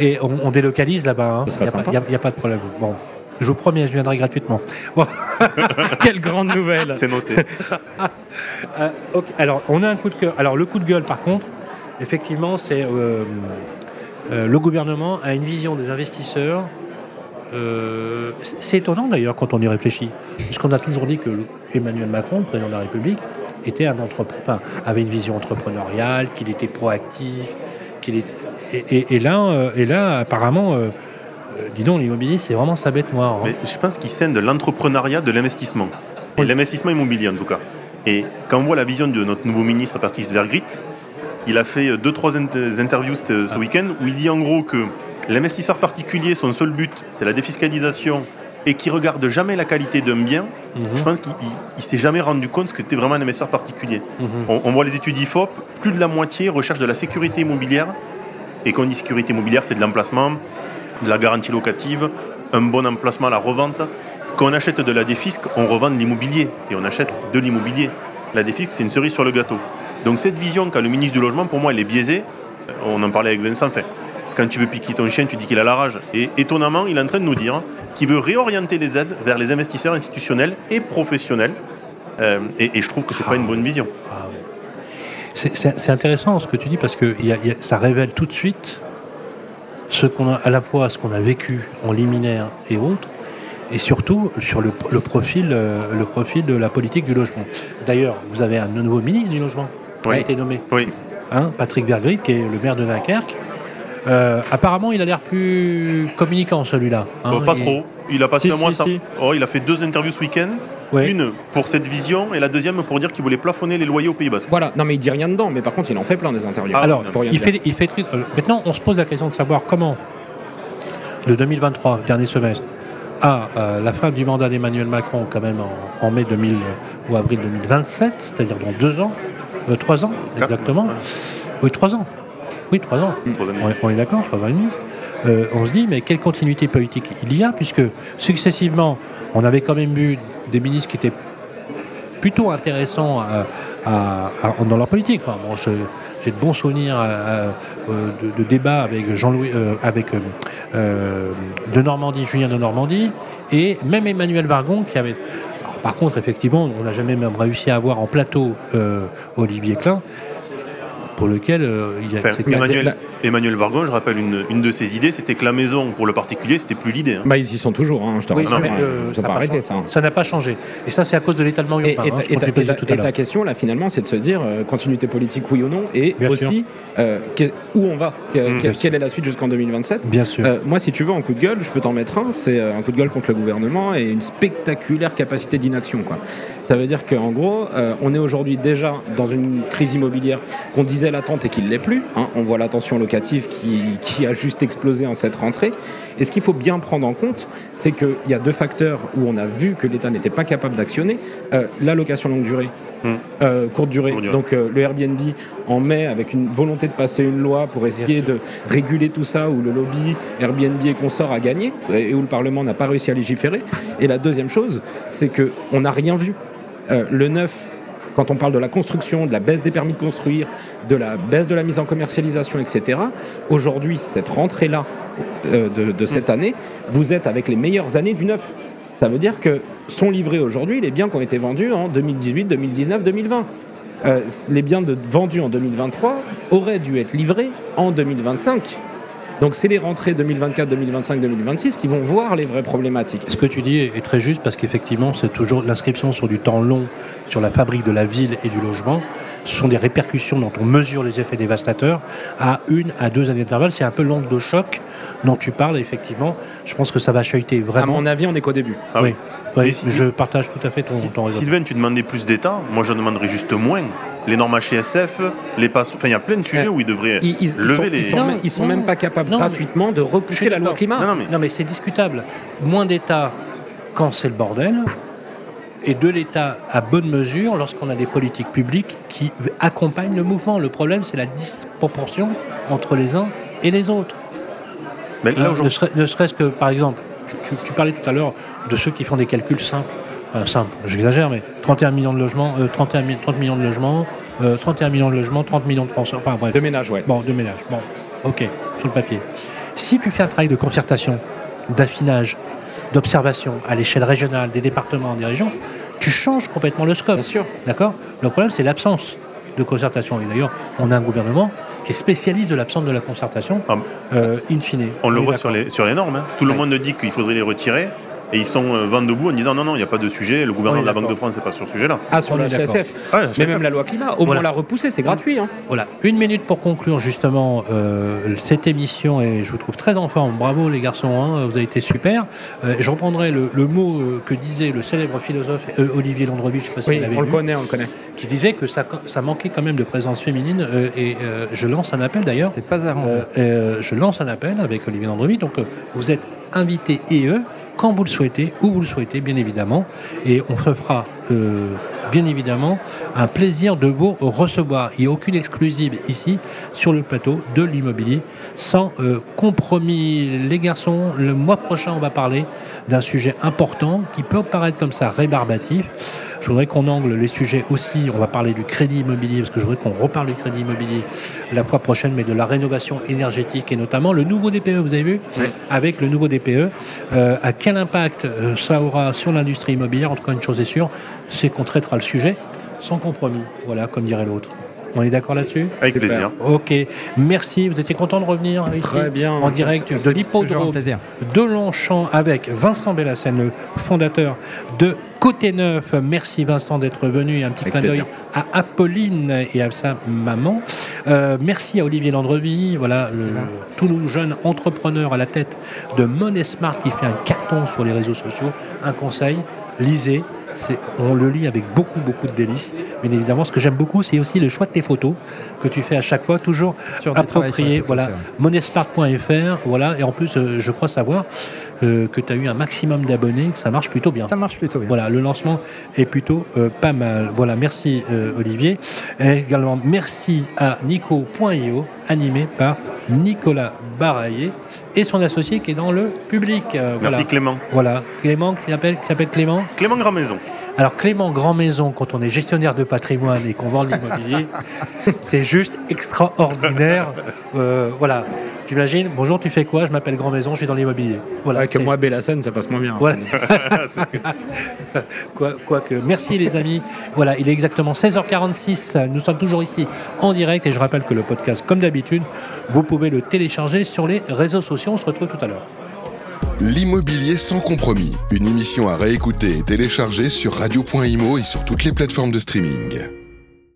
Et on, on délocalise là-bas. Ce Il serait n'y a, pas- a- a de problème. Bon. Je vous promets, je viendrai gratuitement. Bon. Quelle grande nouvelle C'est noté. Euh, Alors, on a un coup de cœur. Alors, le coup de gueule, par contre, effectivement, c'est euh, euh, le gouvernement a une vision des investisseurs. Euh, c'est- étonnant d'ailleurs quand on y réfléchit, puisqu'on a toujours dit que Emmanuel Macron, le président de la République, était un enfin, avait une vision entrepreneuriale, qu'il était proactif, qu'il était. Et, et- et là, euh, et là, apparemment, euh, euh, dis donc, l'immobilier, c'est vraiment sa bête noire. hein. Mais je pense qu'il scène de l'entrepreneuriat de l'investissement. Et l'investissement immobilier en tout cas. Et quand on voit la vision de notre nouveau ministre Patrice Vergrit, il a fait deux, trois int- interviews ce, ce week-end où il dit en gros que l'investisseur particulier, son seul but, c'est la défiscalisation et qui regarde jamais la qualité d'un bien, je pense qu'il il- il s'est jamais rendu compte que c'était vraiment un investisseur particulier. on, on voit les études IFOP, plus de la moitié recherche de la sécurité immobilière. Et quand on dit sécurité immobilière, c'est de l'emplacement, de la garantie locative, un bon emplacement à la revente. Quand on achète de la défisque, on revend de l'immobilier et on achète de l'immobilier. La défisque, c'est une cerise sur le gâteau. Donc cette vision qu'a le ministre du Logement, pour moi, elle est biaisée. On en parlait avec Vincent. Enfin, quand tu veux piquer ton chien, tu dis qu'il a la rage. Et étonnamment, il est en train de nous dire qu'il veut réorienter les aides vers les investisseurs institutionnels et professionnels. Euh, et, et je trouve que c'est pas une bonne vision. C'est- intéressant ce que tu dis parce que il y a- il y a- ça révèle tout de suite ce qu'on a à la fois ce qu'on a vécu en liminaire et autres, et surtout sur le, le profil, euh, le profil de la politique du logement. D'ailleurs, vous avez un nouveau ministre du logement qui a été nommé, Oui. hein, Patrick Bergrit, qui est le maire de Dunkerque. Euh, apparemment, il a l'air plus communicant celui-là. hein. Euh, pas Il- trop. Il a passé Si, un mois si, si. Oh, il a fait deux interviews ce week-end. Ouais. Une pour cette vision et la deuxième pour dire qu'il voulait plafonner les loyers au Pays Basque. Voilà, non mais il dit rien dedans, mais par contre il en fait plein des interviews. Ah, Alors, pour rien il dire. fait, il fait tri- euh, Maintenant, on se pose la question de savoir comment, de 2023, dernier semestre, à euh, la fin du mandat d'Emmanuel Macron, quand même en, en mai 2000 ou avril 2027, c'est-à-dire dans deux ans, euh, trois ans exactement. Oui, trois ans. Oui, trois ans. On est, on est d'accord, trois ans et demi. Euh, on se dit, mais quelle continuité politique il y a, puisque successivement, on avait quand même vu des ministres qui étaient plutôt intéressants à- à- à- dans leur politique. Enfin, bon, je- J'ai de bons souvenirs euh, euh, de, de débats avec Jean-Louis, euh, avec euh, de Normandie, Julien de Normandie, et même Emmanuel Vargon qui avait. Alors, par contre, effectivement, on n'a jamais même réussi à avoir en plateau Olivier Klein, pour lequel euh, il y a. Enfin, Emmanuel, Emmanuel Vargon, je rappelle une, une de ses idées, c'était que la maison pour le particulier, c'était plus l'idée. hein. Bah ils y sont toujours, hein, je te Oui, mais, hein. euh, ça n'a pas arrêté changé. ça. hein. Ça n'a pas changé. Et ça, c'est à cause de l'étalement Et, urbain. et hein, et ta- tu et ta- tout à et ta l'heure. question là finalement c'est de se dire euh, continuité politique oui ou non et Bien aussi euh, que- où on va, que- Mmh. que- quelle est la suite jusqu'en 2027 Bien sûr. Euh, moi, si tu veux, en coup de gueule, je peux t'en mettre un. C'est un coup de gueule contre le gouvernement et une spectaculaire capacité d'inaction. Quoi. Ça veut dire qu'en gros, euh, on est aujourd'hui déjà dans une crise immobilière qu'on disait latente et qui ne l'est plus. hein. On voit la tension locative qui, qui a juste explosé en cette rentrée. Et ce qu'il faut bien prendre en compte, c'est qu'il y a deux facteurs où on a vu que l'État n'était pas capable d'actionner. Euh, la location longue durée, Mm. euh, courte durée. Courte durée. Donc euh, le Airbnb en mai avec une volonté de passer une loi pour essayer de réguler tout ça où le lobby Airbnb et consorts a gagné et où le Parlement n'a pas réussi à légiférer. Et la deuxième chose, c'est que on n'a rien vu. Euh, le neuf, quand on parle de la construction, de la baisse des permis de construire, de la baisse de la mise en commercialisation, etc. Aujourd'hui, cette rentrée-là euh, de, de cette année, vous êtes avec les meilleures années du neuf. Ça veut dire que sont livrés aujourd'hui les biens qui ont été vendus en 2018, 2019, 2020. Euh, les biens de- vendus en 2023 auraient dû être livrés en 2025. Donc c'est les rentrées 2024, 2025, 2026 qui vont voir les vraies problématiques. Ce que tu dis est très juste parce qu'effectivement, c'est toujours l'inscription sur du temps long sur la fabrique de la ville et du logement ce sont des répercussions dont on mesure les effets dévastateurs à une à deux années d'intervalle. C'est un peu l'onde de choc dont tu parles, effectivement. Je pense que ça va chahuter À vraiment. mon avis, on n'est qu'au début. Ah oui, oui. oui, Mais si- je partage tout à fait ton, ton raisonnement. Sylvain, tu demandais plus d'État. Moi, je demanderais juste moins. Les normes HSF, les passes. Enfin, il y a plein de sujets Ouais. où ils devraient Ils, ils- ils lever sont, les. ils sont Non, même, ils sont non, même pas capables non, gratuitement de repousser la loi climat. Non, non, mais Non, mais c'est discutable. Moins d'État quand c'est le bordel, et de l'État à bonne mesure lorsqu'on a des politiques publiques qui accompagnent le mouvement. Le problème, c'est la disproportion entre les uns et les autres. Mais là, Hein, ne aujourd'hui, serait- ne serait-ce que, par exemple, tu, tu- tu parlais tout à l'heure de ceux qui font des calculs simples. Enfin, simples, j'exagère, mais 31 millions de logements, euh, 31 mi- 30 millions de logements, euh, 31 millions de logements, 30 millions de Français. Enfin bref. De ménage, ouais. Bon, de ménage. Bon, ok, sur le papier. Si tu fais un travail de concertation, d'affinage, d'observation à l'échelle régionale, des départements, des régions, tu changes complètement le scope. Bien sûr. D'accord? Le problème, c'est l'absence de concertation. Et d'ailleurs, on a un gouvernement qui est spécialiste de l'absence de la concertation, Ah, euh, in fine. on le voit sur les, sur les normes. hein. Tout le Ouais. monde dit qu'il faudrait les retirer. Et ils sont euh, vent debout en disant non, non, il n'y a pas de sujet. Le gouvernement de la Banque de. France n'est pas sur ce sujet-là. Ah, sur la. HSF. Mais même la loi climat, au Voilà. moins la repousser, c'est gratuit. Hein. Voilà, une minute pour conclure justement euh, cette émission et je vous trouve très en forme. Bravo les garçons, hein, vous avez été super. Euh, je reprendrai le, le mot euh, que disait le célèbre philosophe euh, Olivier Landreville, je sais pas si Oui, vous l'avez on le connaît, on le connaît. qui disait que ça, ça manquait quand même de présence féminine euh, et euh, je lance un appel d'ailleurs. C'est pas arrangé. Euh, euh, je lance un appel avec Olivier Landreville. Donc, euh, vous êtes invité et eux quand vous le souhaitez, où vous le souhaitez, bien évidemment. Et on se fera, euh, bien évidemment, un plaisir de vous recevoir. Il n'y a aucune exclusive ici, sur le plateau de l'immobilier, sans euh, compromis. Les garçons, le mois prochain, on va parler d'un sujet important qui peut paraître comme ça rébarbatif. Je voudrais qu'on angle les sujets aussi. On va parler du crédit immobilier, parce que je voudrais qu'on reparle du crédit immobilier la fois prochaine, mais de la rénovation énergétique et notamment le nouveau DPE, vous avez vu Avec le nouveau DPE, euh, à quel impact euh, ça aura sur l'industrie immobilière? En tout cas, une chose est sûre, c'est qu'on traitera le sujet sans compromis. Voilà, comme dirait l'autre. On est d'accord là-dessus? Avec Super. plaisir. Ok, merci. Vous étiez content de revenir ici Très bien. En direct de l'hippodrome de Longchamp avec Vincent Bellassène, le fondateur de Côté Neuf. Merci Vincent d'être venu. Un petit Avec clin d'œil à Apolline et à sa maman. Euh, merci à Olivier Landreville, voilà, le, tout nous jeune entrepreneur à la tête de Money Smart qui fait un carton sur les réseaux sociaux. Un conseil, lisez. On le lit avec beaucoup, beaucoup de délices. Bien évidemment, ce que j'aime beaucoup, c'est aussi le choix de tes photos que tu fais à chaque fois, toujours approprié. Voilà, monespart.fr. Voilà, et en plus, euh, je crois savoir euh, que tu as eu un maximum d'abonnés, que ça marche plutôt bien. Ça marche plutôt bien. Voilà, le lancement est plutôt euh, pas mal. Voilà, merci Olivier. Et également, merci à Nico.io, animé par Nicolas Baraillé et son associé qui est dans le public. Euh, Merci voilà. Clément. Voilà, Clément qui s'appelle qui s'appelle Clément. Clément Grand Maison. Alors Clément Grand Maison, quand on est gestionnaire de patrimoine et qu'on vend de l'immobilier, c'est juste extraordinaire. Euh, voilà, t'imagines? Bonjour, tu fais quoi? Je m'appelle Grand Maison, je suis dans l'immobilier. Voilà. Moi, Bellassène, ça passe moins bien. voilà. Quoi- merci les amis. Voilà, il est exactement 16h46. Nous sommes toujours ici en direct et je rappelle que le podcast, comme d'habitude, vous pouvez le télécharger sur les réseaux sociaux. On se retrouve tout à l'heure. L'immobilier sans compromis, une émission à réécouter et télécharger sur radio.imo et sur toutes les plateformes de streaming.